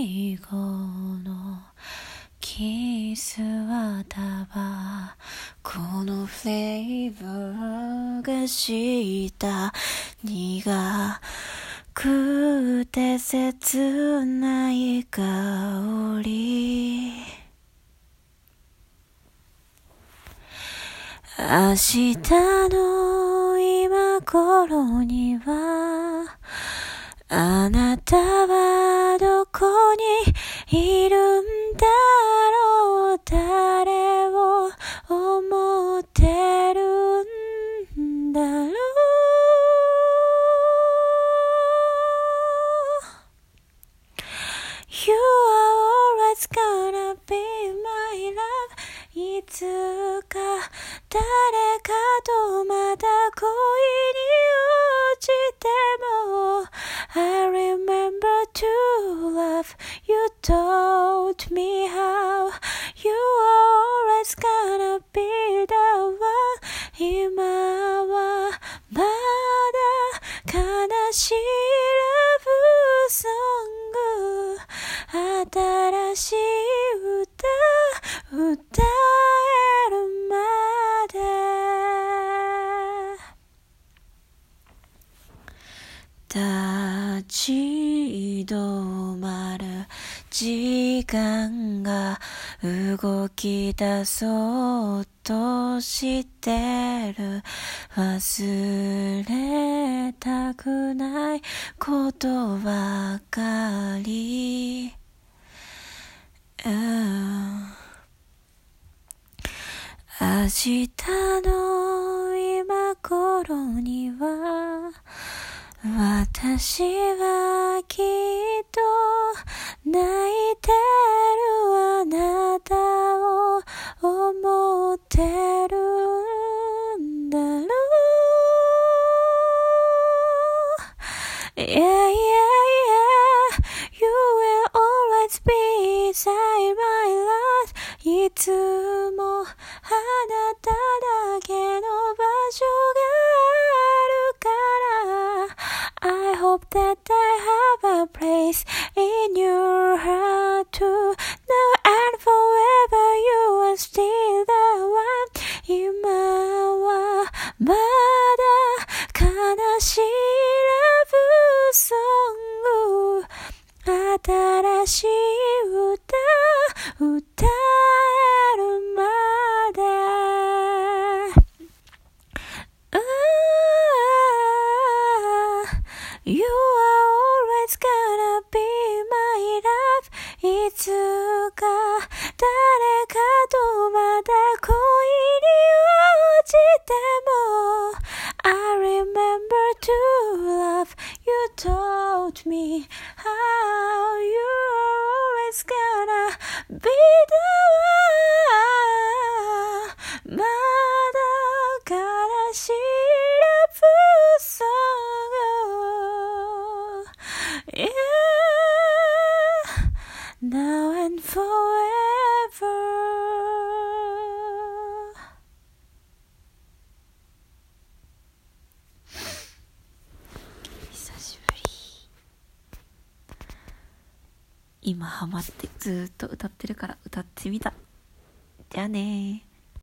最後のキスはタバこのフレーバーがした苦くて切ない香り。明日の今頃にはあなたはこにいるんだろう誰を思ってるんだろう You are always gonna be my love いつか誰かと told me how You are always gonna be the one 今はまだ悲しいラブソング新しい歌歌えるまで立ち止時間が動き出そうとしてる。忘れたくないことばかり、うん。明日の今頃には私はきっと泣 Yeah, yeah, yeah You will always be inside my life いつもあなただけの場所があるから I hope that I have a place in your heart too Now and forever you are still the one 今はまだ 新しい歌歌えるまで You are always gonna be my love いつか誰かとまた恋に落ちても I remember to love You told me Now and forever. 久しぶり。今ハマってずーっと歌ってるから歌ってみた。じゃあねー。